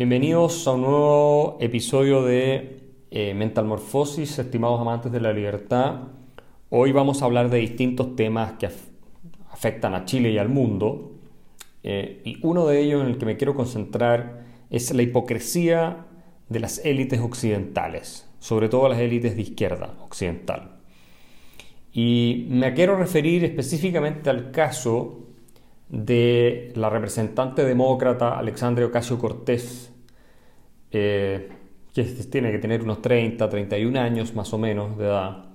Bienvenidos a un nuevo episodio de eh, Mental Morphosis, estimados amantes de la libertad. Hoy vamos a hablar de distintos temas que afectan a Chile y al mundo. Eh, y uno de ellos en el que me quiero concentrar es la hipocresía de las élites occidentales, sobre todo las élites de izquierda occidental. Y me quiero referir específicamente al caso de la representante demócrata Alexandria Ocasio Cortés, eh, que tiene que tener unos 30, 31 años más o menos de edad,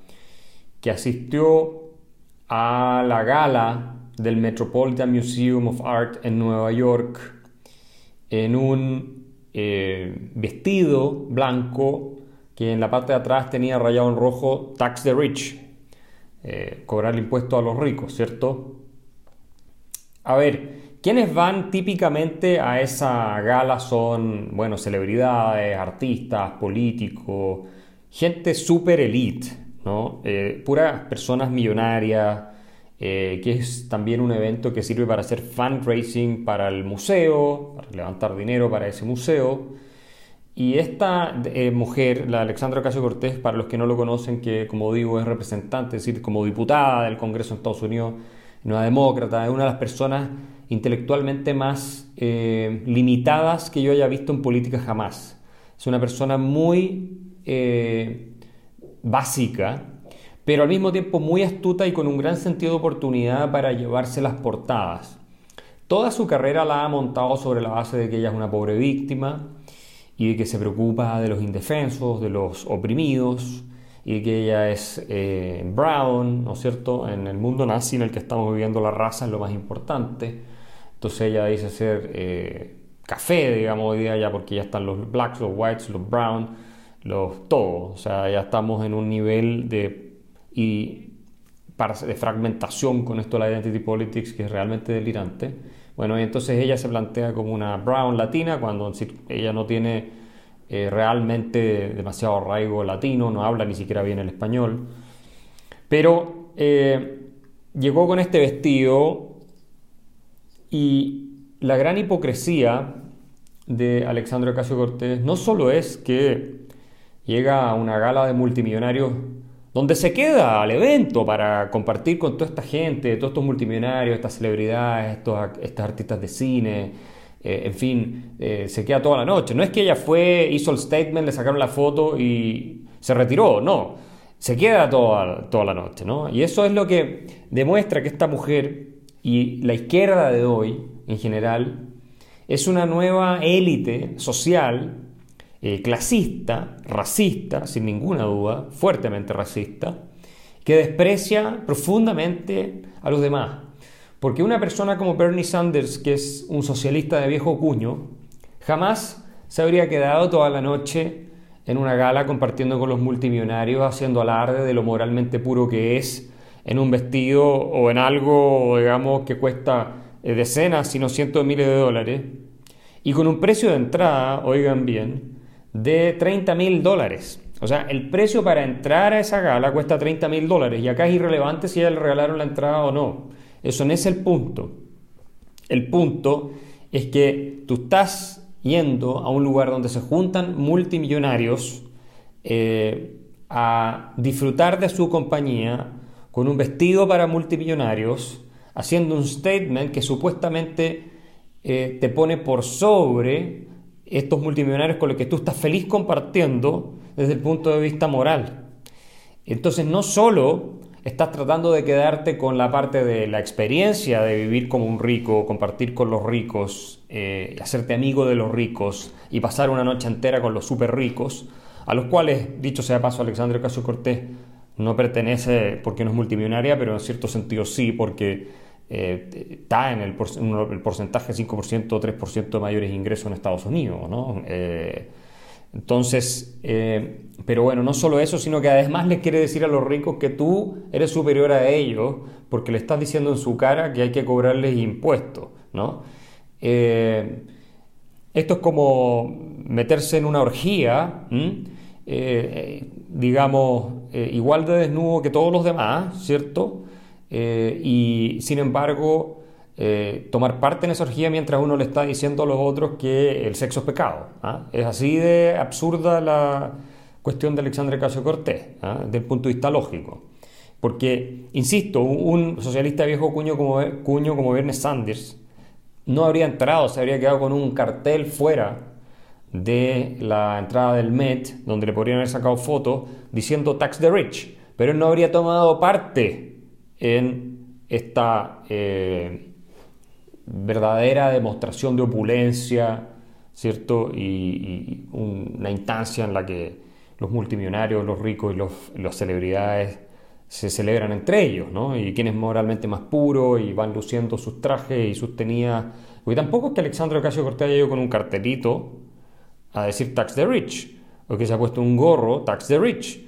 que asistió a la gala del Metropolitan Museum of Art en Nueva York en un eh, vestido blanco que en la parte de atrás tenía rayado en rojo Tax the Rich, eh, cobrar el impuesto a los ricos, ¿cierto? A ver, quienes van típicamente a esa gala son, bueno, celebridades, artistas, políticos, gente super elite, ¿no? Eh, puras personas millonarias, eh, que es también un evento que sirve para hacer fundraising para el museo, para levantar dinero para ese museo. Y esta eh, mujer, la Alexandra Ocasio Cortés, para los que no lo conocen, que como digo es representante, es decir, como diputada del Congreso de Estados Unidos, una demócrata, es una de las personas intelectualmente más eh, limitadas que yo haya visto en política jamás. Es una persona muy eh, básica, pero al mismo tiempo muy astuta y con un gran sentido de oportunidad para llevarse las portadas. Toda su carrera la ha montado sobre la base de que ella es una pobre víctima y de que se preocupa de los indefensos, de los oprimidos, y que ella es eh, brown, ¿no es cierto? En el mundo nazi en el que estamos viviendo la raza es lo más importante. Entonces ella dice ser eh, café, digamos, hoy día ya porque ya están los blacks, los whites, los brown, los todos. O sea, ya estamos en un nivel de, y, de fragmentación con esto de la identity politics que es realmente delirante. Bueno, y entonces ella se plantea como una brown latina cuando ella no tiene eh, realmente demasiado arraigo latino, no habla ni siquiera bien el español. Pero eh, llegó con este vestido y la gran hipocresía de Alexandre Ocasio Cortés no solo es que llega a una gala de multimillonarios donde se queda al evento para compartir con toda esta gente, todos estos multimillonarios, estas celebridades, estos, estas artistas de cine, eh, en fin, eh, se queda toda la noche. No es que ella fue, hizo el statement, le sacaron la foto y se retiró, no. Se queda toda, toda la noche, ¿no? Y eso es lo que demuestra que esta mujer y la izquierda de hoy, en general, es una nueva élite social, eh, clasista, racista, sin ninguna duda, fuertemente racista, que desprecia profundamente a los demás. Porque una persona como Bernie Sanders, que es un socialista de viejo cuño, jamás se habría quedado toda la noche en una gala compartiendo con los multimillonarios, haciendo alarde de lo moralmente puro que es en un vestido o en algo, digamos, que cuesta eh, decenas, si no cientos de miles de dólares, y con un precio de entrada, oigan bien, de 30 mil dólares. O sea, el precio para entrar a esa gala cuesta 30 mil dólares y acá es irrelevante si le regalaron la entrada o no. Eso no es el punto. El punto es que tú estás yendo a un lugar donde se juntan multimillonarios eh, a disfrutar de su compañía con un vestido para multimillonarios, haciendo un statement que supuestamente eh, te pone por sobre estos multimillonarios con los que tú estás feliz compartiendo desde el punto de vista moral. Entonces no solo estás tratando de quedarte con la parte de la experiencia de vivir como un rico, compartir con los ricos, eh, hacerte amigo de los ricos y pasar una noche entera con los súper ricos, a los cuales, dicho sea paso, Alexandre Ocasio Cortés no pertenece porque no es multimillonaria, pero en cierto sentido sí, porque eh, está en el, porcentaje 5% o 3% de mayores ingresos en Estados Unidos. ¿no? Eh, entonces, eh, pero bueno, no solo eso, sino que además le quiere decir a los ricos que tú eres superior a ellos porque le estás diciendo en su cara que hay que cobrarles impuestos, ¿no? Eh, esto es como meterse en una orgía, eh, digamos, igual de desnudo que todos los demás, ¿cierto? y sin embargo, eh, tomar parte en esa orgía mientras uno le está diciendo a los otros que el sexo es pecado. ¿ah? Es así de absurda la cuestión de Alexandre Casio Cortés, ¿ah? desde el punto de vista lógico. Porque, insisto, un socialista viejo cuño como, cuño como Bernie Sanders no habría entrado, se habría quedado con un cartel fuera de la entrada del Met, donde le podrían haber sacado fotos diciendo Tax the Rich, pero él no habría tomado parte en esta eh, verdadera demostración de opulencia, ¿cierto? Y, una instancia en la que los multimillonarios, los ricos y las celebridades se celebran entre ellos, ¿no? Y quién es moralmente más puro y van luciendo sus trajes y sus tenidas. Porque tampoco es que Alexandre Ocasio Cortés haya ido con un cartelito a decir tax the rich, o que se ha puesto un gorro, tax the rich,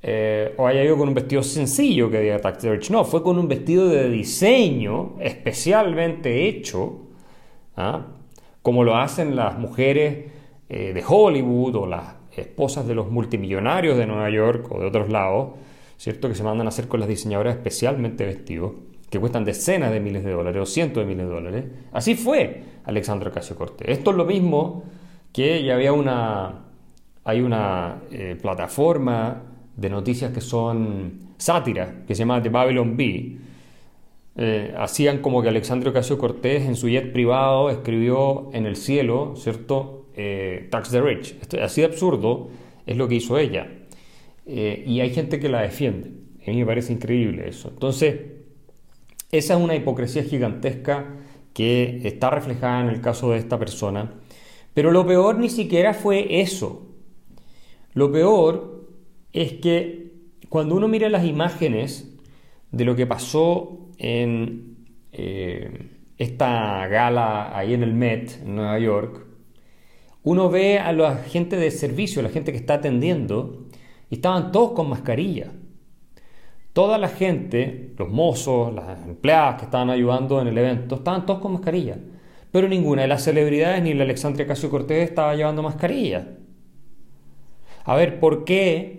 eh, o haya ido con un vestido sencillo que diga tax the rich. No, fue con un vestido de diseño especialmente hecho, ¿ah? como lo hacen las mujeres eh, de Hollywood o las esposas de los multimillonarios de Nueva York o de otros lados, ¿cierto? Que se mandan a hacer con las diseñadoras especialmente vestidos, que cuestan decenas de miles de dólares o cientos de miles de dólares. Así fue Alexandra Ocasio Cortés. Esto es lo mismo que ya había una, hay una eh, plataforma de noticias que son sátiras, que se llama The Babylon Bee. Eh, hacían como que Alexandre Ocasio Cortés en su jet privado escribió en el cielo, ¿cierto? Eh, Tax the Rich. así de absurdo es lo que hizo ella. y hay gente que la defiende. A mí me parece increíble eso. Entonces, esa es una hipocresía gigantesca que está reflejada en el caso de esta persona pero lo peor ni siquiera fue eso. Lo peor es que cuando uno mira las imágenes de lo que pasó en eh, esta gala ahí en el Met, en Nueva York, uno ve a la gente de servicio, la gente que está atendiendo, y estaban todos con mascarilla. Toda la gente, los mozos, las empleadas que estaban ayudando en el evento, estaban todos con mascarilla pero ninguna de las celebridades ni la Alexandria Casio Cortés estaba llevando mascarilla. A ver, ¿por qué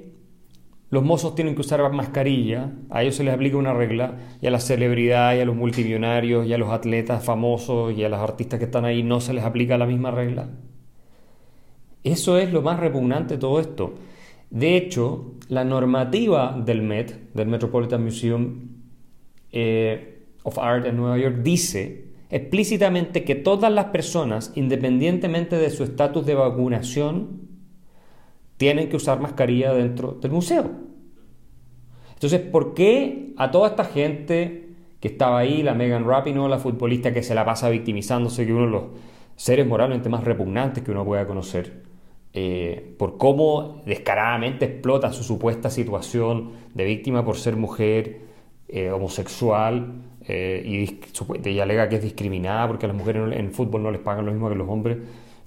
los mozos tienen que usar mascarilla? A ellos se les aplica una regla, y a las celebridades, y a los multimillonarios, y a los atletas famosos, y a los artistas que están ahí no se les aplica la misma regla. Eso es lo más repugnante de todo esto. De hecho, la normativa del Met, del Metropolitan Museum eh, of Art en Nueva York, dice explícitamente que todas las personas, independientemente de su estatus de vacunación, tienen que usar mascarilla dentro del museo. Entonces, ¿por qué a toda esta gente que estaba ahí, la Megan Rapinoe, la futbolista que se la pasa victimizándose, que uno de los seres moralmente más repugnantes que uno pueda conocer, eh, por cómo descaradamente explota su supuesta situación de víctima por ser mujer, eh, homosexual, eh, y, alega que es discriminada porque a las mujeres en fútbol no les pagan lo mismo que los hombres,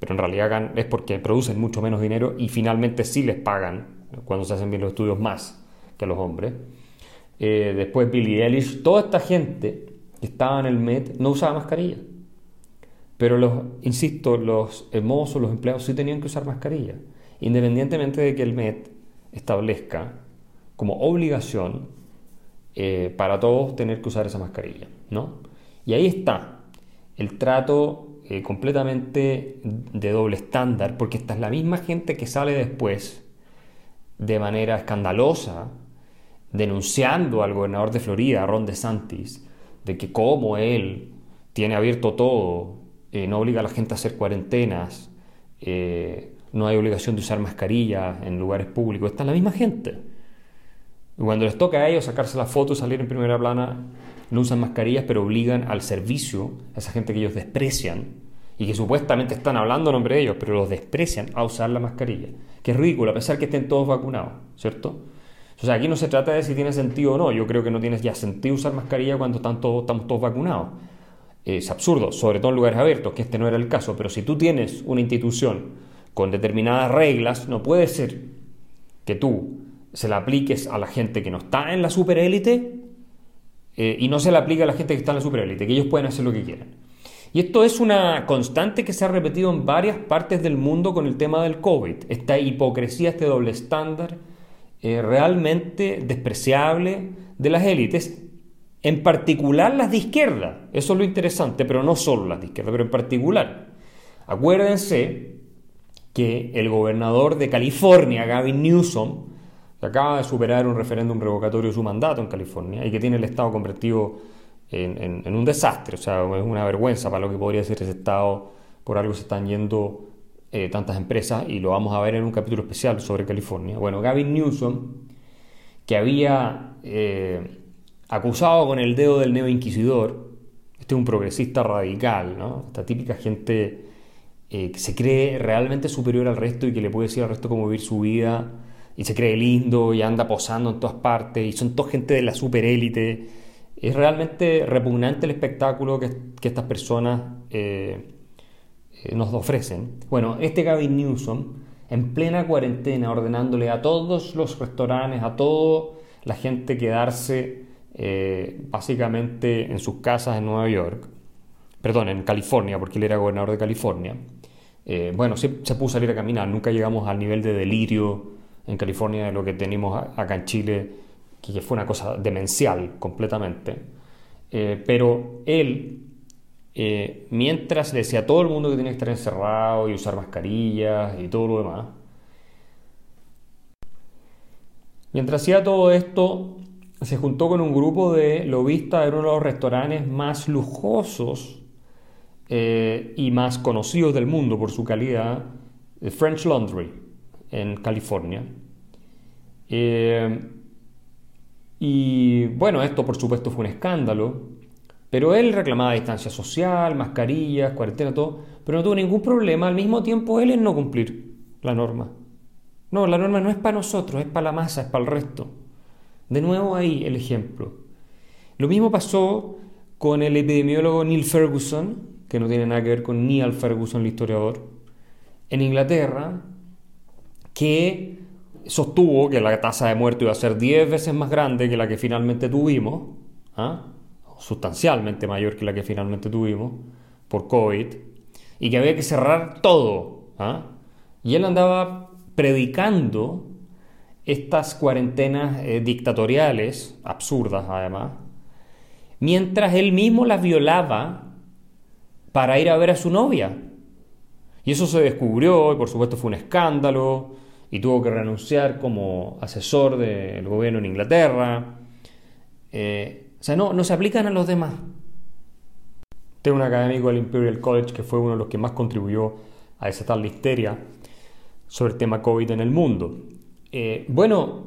pero en realidad es porque producen mucho menos dinero y finalmente sí les pagan cuando se hacen bien los estudios más que los hombres. Eh, después Billy Ellis, toda esta gente que estaba en el Met no usaba mascarilla. Pero los, insisto, los mozos, los empleados sí tenían que usar mascarilla, independientemente de que el Met establezca como obligación eh, para todos tener que usar esa mascarilla, ¿no? Y ahí está el trato eh, completamente de doble estándar, porque esta es la misma gente que sale después de manera escandalosa denunciando al gobernador de Florida, Ron DeSantis, de que como él tiene abierto todo, eh, no obliga a la gente a hacer cuarentenas, no hay obligación de usar mascarilla en lugares públicos, esta es la misma gente cuando les toca a ellos sacarse la foto y salir en primera plana, no usan mascarillas, pero obligan al servicio, a esa gente que ellos desprecian y que supuestamente están hablando en nombre de ellos, pero los desprecian a usar la mascarilla. Que es ridículo, a pesar que estén todos vacunados, ¿cierto? O sea, aquí no se trata de si tiene sentido o no. Yo creo que no tiene ya sentido usar mascarilla cuando están estamos todos vacunados. Es absurdo, sobre todo en lugares abiertos, que este no era el caso. Pero si tú tienes una institución con determinadas reglas, no puede ser que tú se la apliques a la gente que no está en la superélite eh, y no se la aplique a la gente que está en la superélite, que ellos pueden hacer lo que quieran. Y esto es una constante que se ha repetido en varias partes del mundo con el tema del COVID. Esta hipocresía, este doble estándar eh, realmente despreciable de las élites en particular las de izquierda. Eso es lo interesante, pero no solo las de izquierda, pero en particular. Acuérdense que el gobernador de California, Gavin Newsom, que acaba de superar un referéndum revocatorio de su mandato en California y que tiene el Estado convertido en, un desastre, o sea, es una vergüenza para lo que podría ser ese Estado, por algo se están yendo eh, tantas empresas y lo vamos a ver en un capítulo especial sobre California. Bueno, Gavin Newsom, que había eh, acusado con el dedo del inquisidor este es un progresista radical, ¿no? Esta típica gente eh, que se cree realmente superior al resto y que le puede decir al resto cómo vivir su vida y se cree lindo y anda posando en todas partes y son toda gente de la superélite. Es realmente repugnante el espectáculo que, estas personas eh, eh, nos ofrecen. Bueno, este Gavin Newsom, en plena cuarentena, ordenándole a todos los restaurantes, a toda la gente quedarse eh, básicamente en sus casas en Nueva York, perdón, en California, porque él era gobernador de California. bueno, se, se puso a salir a caminar, nunca llegamos al nivel de delirio en California de lo que tenemos acá en Chile, que fue una cosa demencial completamente. Eh, pero él, eh, mientras le decía a todo el mundo que tenía que estar encerrado y usar mascarillas y todo lo demás, mientras hacía todo esto, se juntó con un grupo de lobistas de uno de los restaurantes más lujosos eh, y más conocidos del mundo por su calidad, French Laundry en California. Eh, y bueno, esto por supuesto fue un escándalo, pero él reclamaba distancia social, mascarillas, cuarentena, todo, pero no tuvo ningún problema al mismo tiempo él en no cumplir la norma. No, la norma no es para nosotros, es para la masa, es para el resto. De nuevo ahí el ejemplo. Lo mismo pasó con el epidemiólogo Neil Ferguson, que no tiene nada que ver con Neil Ferguson, el historiador, en Inglaterra, que sostuvo que la tasa de muerte iba a ser 10 veces más grande que la que finalmente tuvimos, ¿ah? sustancialmente mayor que la que finalmente tuvimos por COVID, y que había que cerrar todo. ¿ah? Y él andaba predicando estas cuarentenas eh, dictatoriales, absurdas además, mientras él mismo las violaba para ir a ver a su novia. Y eso se descubrió, y por supuesto fue un escándalo, y tuvo que renunciar como asesor del gobierno en Inglaterra. Eh, o sea, no, no se aplican a los demás. Tengo un académico del Imperial College que fue uno de los que más contribuyó a esa tal histeria sobre el tema COVID en el mundo. Eh, bueno,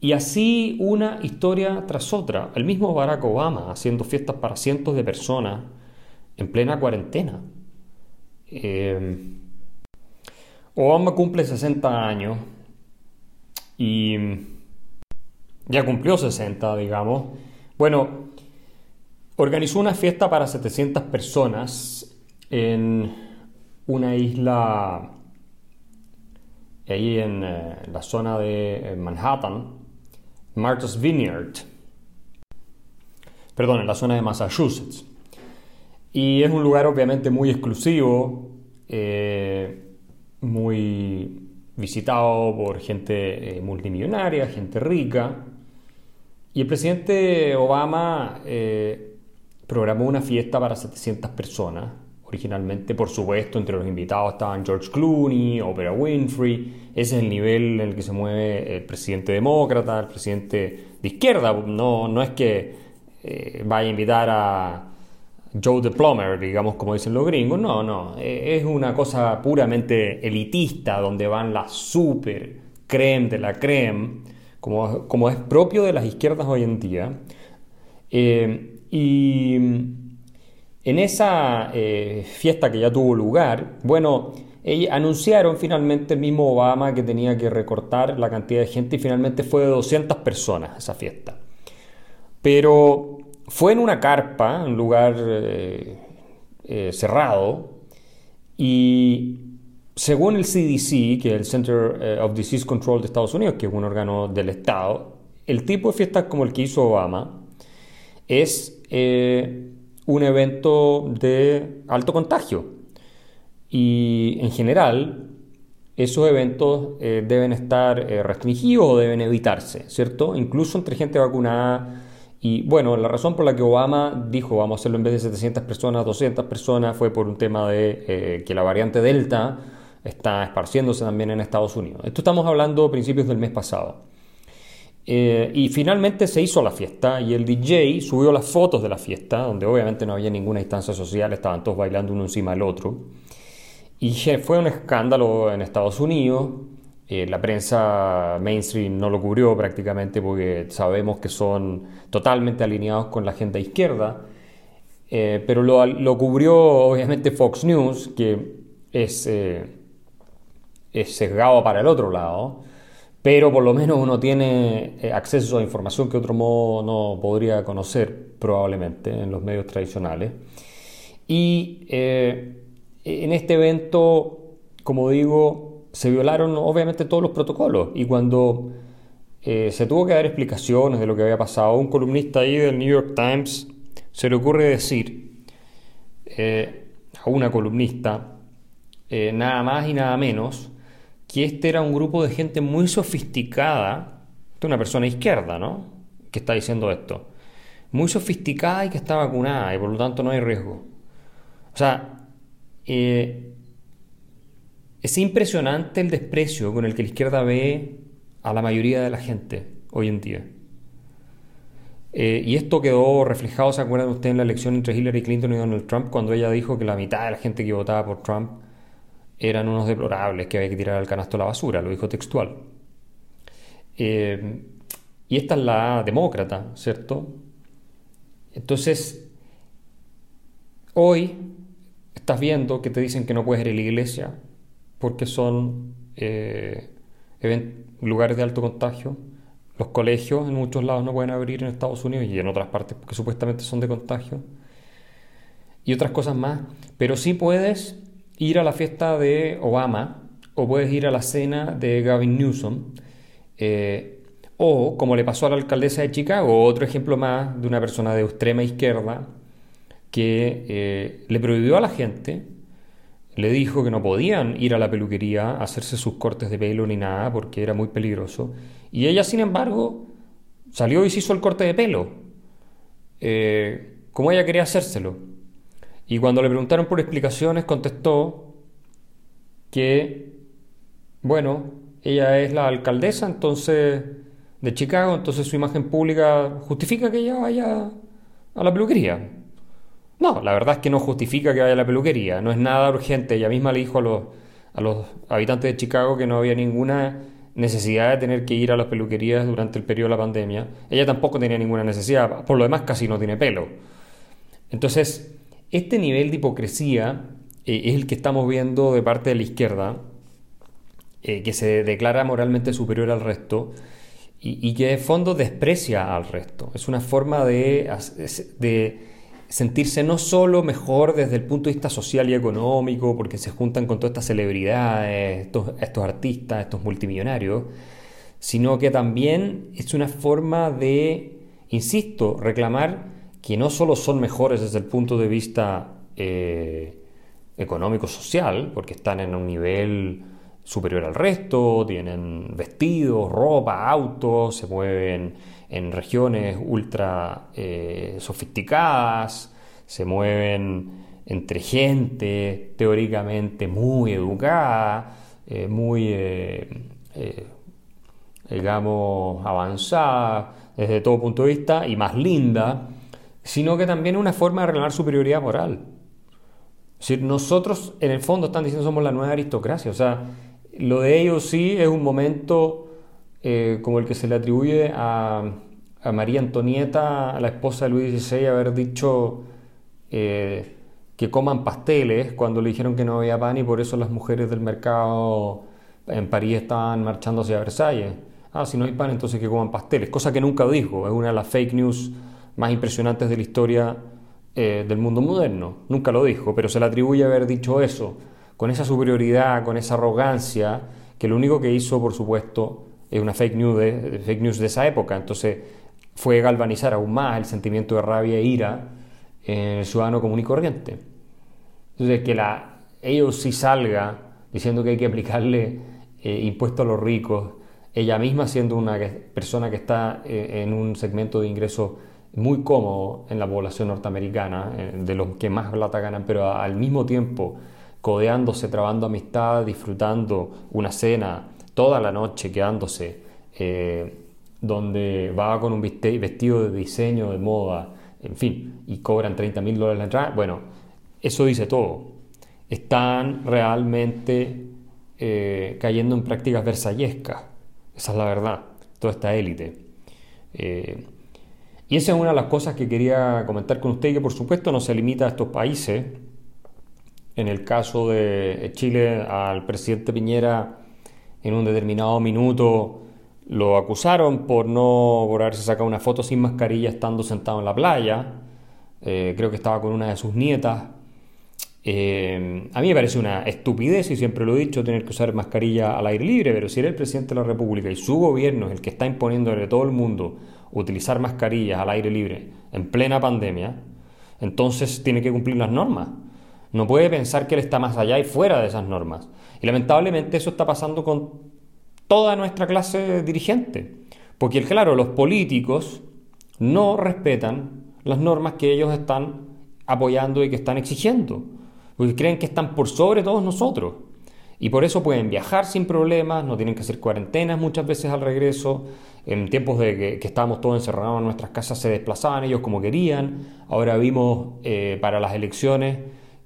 y así una historia tras otra. El mismo Barack Obama haciendo fiestas para cientos de personas en plena cuarentena. Eh, Obama cumple 60 años y ya cumplió 60, digamos. Bueno, organizó una fiesta para 700 personas en una isla ahí en eh, la zona de Manhattan, Martha's Vineyard, perdón, en la zona de Massachusetts. Y es un lugar obviamente muy exclusivo. Eh, muy visitado por gente eh, multimillonaria, gente rica. Y el presidente Obama eh, programó una fiesta para 700 personas. Originalmente, por supuesto, entre los invitados estaban George Clooney, Oprah Winfrey. Ese es el nivel en el que se mueve el presidente demócrata, el presidente de izquierda. No, no es que vaya a invitar a, Joe the Plumber, digamos como dicen los gringos, no, no, e, es una cosa puramente elitista donde van las super creme de la creme, como, como es propio de las izquierdas hoy en día. Eh, y en esa eh, fiesta que ya tuvo lugar, bueno, anunciaron finalmente el mismo Obama que tenía que recortar la cantidad de gente y finalmente fue de 200 personas esa fiesta. Pero fue en una carpa, un lugar eh, eh, cerrado, y según el CDC, que es el Center eh, of Disease Control de Estados Unidos, que es un órgano del Estado, el tipo de fiesta como el que hizo Obama es un evento de alto contagio. Y en general, esos eventos deben estar restringidos o deben evitarse, ¿cierto? Incluso entre gente vacunada Y bueno, la razón por la que Obama dijo vamos a hacerlo en vez de 700 personas, 200 personas, fue por un tema de eh, que la variante Delta está esparciéndose también en Estados Unidos. Esto estamos hablando a principios del mes pasado. Eh, y finalmente se hizo la fiesta y el DJ subió las fotos de la fiesta, donde obviamente no había ninguna instancia social, estaban todos bailando uno encima del otro. Y fue un escándalo en Estados Unidos. Eh, la prensa mainstream no lo cubrió prácticamente porque sabemos que son totalmente alineados con la agenda izquierda. Eh, pero lo, lo, cubrió obviamente Fox News, que es, es sesgado para el otro lado pero por lo menos uno tiene eh, acceso a información que otro modo no podría conocer probablemente en los medios tradicionales. Y eh, en este evento, como digo, se violaron obviamente todos los protocolos y cuando eh, se tuvo que dar explicaciones de lo que había pasado, un columnista ahí del New York Times se le ocurre decir a una columnista, nada más y nada menos, que este era un grupo de gente muy sofisticada, de una persona izquierda, ¿no? Que está diciendo esto. Muy sofisticada y que está vacunada y por lo tanto no hay riesgo. O sea, eh, es impresionante el desprecio con el que la izquierda ve a la mayoría de la gente hoy en día. Eh, y esto quedó reflejado, ¿se acuerdan ustedes en la elección entre Hillary Clinton y Donald Trump, cuando ella dijo que la mitad de la gente que votaba por Trump eran unos deplorables que había que tirar al canasto la basura, lo dijo textual. Eh, y esta es la demócrata, ¿cierto? Entonces, hoy estás viendo que te dicen que no puedes ir a la iglesia porque son eh, lugares de alto contagio. Los colegios en muchos lados no pueden abrir en Estados Unidos y en otras partes porque supuestamente son de contagio. Y otras cosas más. Pero sí puedes ir a la fiesta de Obama o puedes ir a la cena de Gavin Newsom. Eh, o, como le pasó a la alcaldesa de Chicago, otro ejemplo más de una persona de extrema izquierda que eh, le prohibió a la gente, le dijo que no podían ir a la peluquería a hacerse sus cortes de pelo ni nada porque era muy peligroso. Y ella, sin embargo, salió y se hizo el corte de pelo, eh, como ella quería hacérselo. Y cuando le preguntaron por explicaciones, contestó que, bueno, ella es la alcaldesa entonces de Chicago, entonces su imagen pública justifica que ella vaya a la peluquería. No, la verdad es que no justifica que vaya a la peluquería, no es nada urgente. Ella misma le dijo a los, a los habitantes de Chicago que no había ninguna necesidad de tener que ir a las peluquerías durante el periodo de la pandemia. Ella tampoco tenía ninguna necesidad, por lo demás casi no tiene pelo. Entonces, este nivel de hipocresía eh, es el que estamos viendo de parte de la izquierda, eh, que se declara moralmente superior al resto y, que de fondo desprecia al resto. Es una forma de, de sentirse no solo mejor desde el punto de vista social y económico, porque se juntan con todas estas celebridades, estos, artistas, estos multimillonarios, sino que también es una forma de, insisto, reclamar que no solo son mejores desde el punto de vista eh, económico-social, porque están en un nivel superior al resto, tienen vestidos, ropa, autos, se mueven en regiones ultra eh, sofisticadas, se mueven entre gente teóricamente muy educada, eh, muy, digamos, avanzada desde todo punto de vista y más linda sino que también una forma de reclamar superioridad moral. Es decir, nosotros en el fondo están diciendo somos la nueva aristocracia, o sea, lo de ellos sí es un momento eh, como el que se le atribuye a, María Antonieta, a la esposa de Luis XVI, haber dicho eh, que coman pasteles cuando le dijeron que no había pan y por eso las mujeres del mercado en París estaban marchando hacia Versalles. Ah, si no hay pan, entonces que coman pasteles, cosa que nunca dijo, es una de las fake news más impresionantes de la historia eh, del mundo moderno. Nunca lo dijo, pero se le atribuye haber dicho eso, con esa superioridad, con esa arrogancia, que lo único que hizo, por supuesto, es una fake news de, fake news de esa época. Entonces fue galvanizar aún más el sentimiento de rabia e ira en el ciudadano común y corriente. Entonces que la, ellos sí salga diciendo que hay que aplicarle eh, impuestos a los ricos, ella misma siendo una persona que está eh, en un segmento de ingresos muy cómodo en la población norteamericana, eh, de los que más plata ganan, pero al mismo tiempo codeándose, trabando amistad, disfrutando una cena toda la noche, quedándose, eh, donde va con un vestido de diseño, de moda, en fin, y cobran 30 mil dólares la entrada, bueno, eso dice todo. Están realmente eh, cayendo en prácticas versallescas, esa es la verdad, toda esta élite. Y esa es una de las cosas que quería comentar con usted, que por supuesto no se limita a estos países. En el caso de Chile, al presidente Piñera, en un determinado minuto, lo acusaron por no por haberse sacado una foto sin mascarilla estando sentado en la playa. Eh, creo que estaba con una de sus nietas. Eh, a mí me parece una estupidez, y siempre lo he dicho, tener que usar mascarilla al aire libre, pero si era el presidente de la República y su gobierno es el que está imponiendo a todo el mundo utilizar mascarillas al aire libre en plena pandemia, entonces tiene que cumplir las normas. No puede pensar que él está más allá y fuera de esas normas. Y lamentablemente eso está pasando con toda nuestra clase dirigente. Porque, claro, los políticos no respetan las normas que ellos están apoyando y que están exigiendo. Porque creen que están por sobre todos nosotros. Y por eso pueden viajar sin problemas, no tienen que hacer cuarentenas muchas veces al regreso. En tiempos de que, estábamos todos encerrados en nuestras casas se desplazaban ellos como querían. Ahora vimos eh, para las elecciones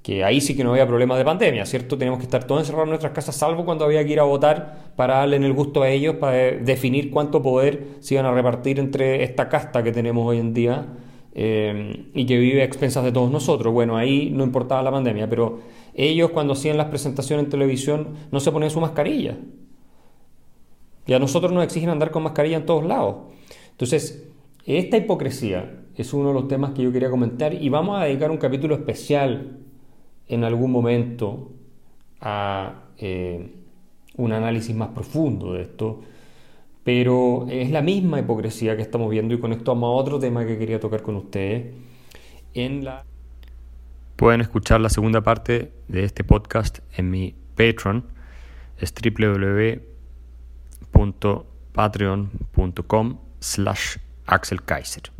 que ahí sí que no había problemas de pandemia, ¿cierto? Tenemos que estar todos encerrados en nuestras casas, salvo cuando había que ir a votar para darle el gusto a ellos, para definir cuánto poder se iban a repartir entre esta casta que tenemos hoy en día eh, y que vive a expensas de todos nosotros. Bueno, ahí no importaba la pandemia, pero ellos cuando hacían las presentaciones en televisión no se ponían su mascarilla. Y a nosotros nos exigen andar con mascarilla en todos lados. Entonces, esta hipocresía es uno de los temas que yo quería comentar y vamos a dedicar un capítulo especial en algún momento a eh, un análisis más profundo de esto. Pero es la misma hipocresía que estamos viendo y con esto vamos a otro tema que quería tocar con ustedes. En la Pueden escuchar la segunda parte de este podcast en mi Patreon, es www.patreon.com slash Axel Kaiser.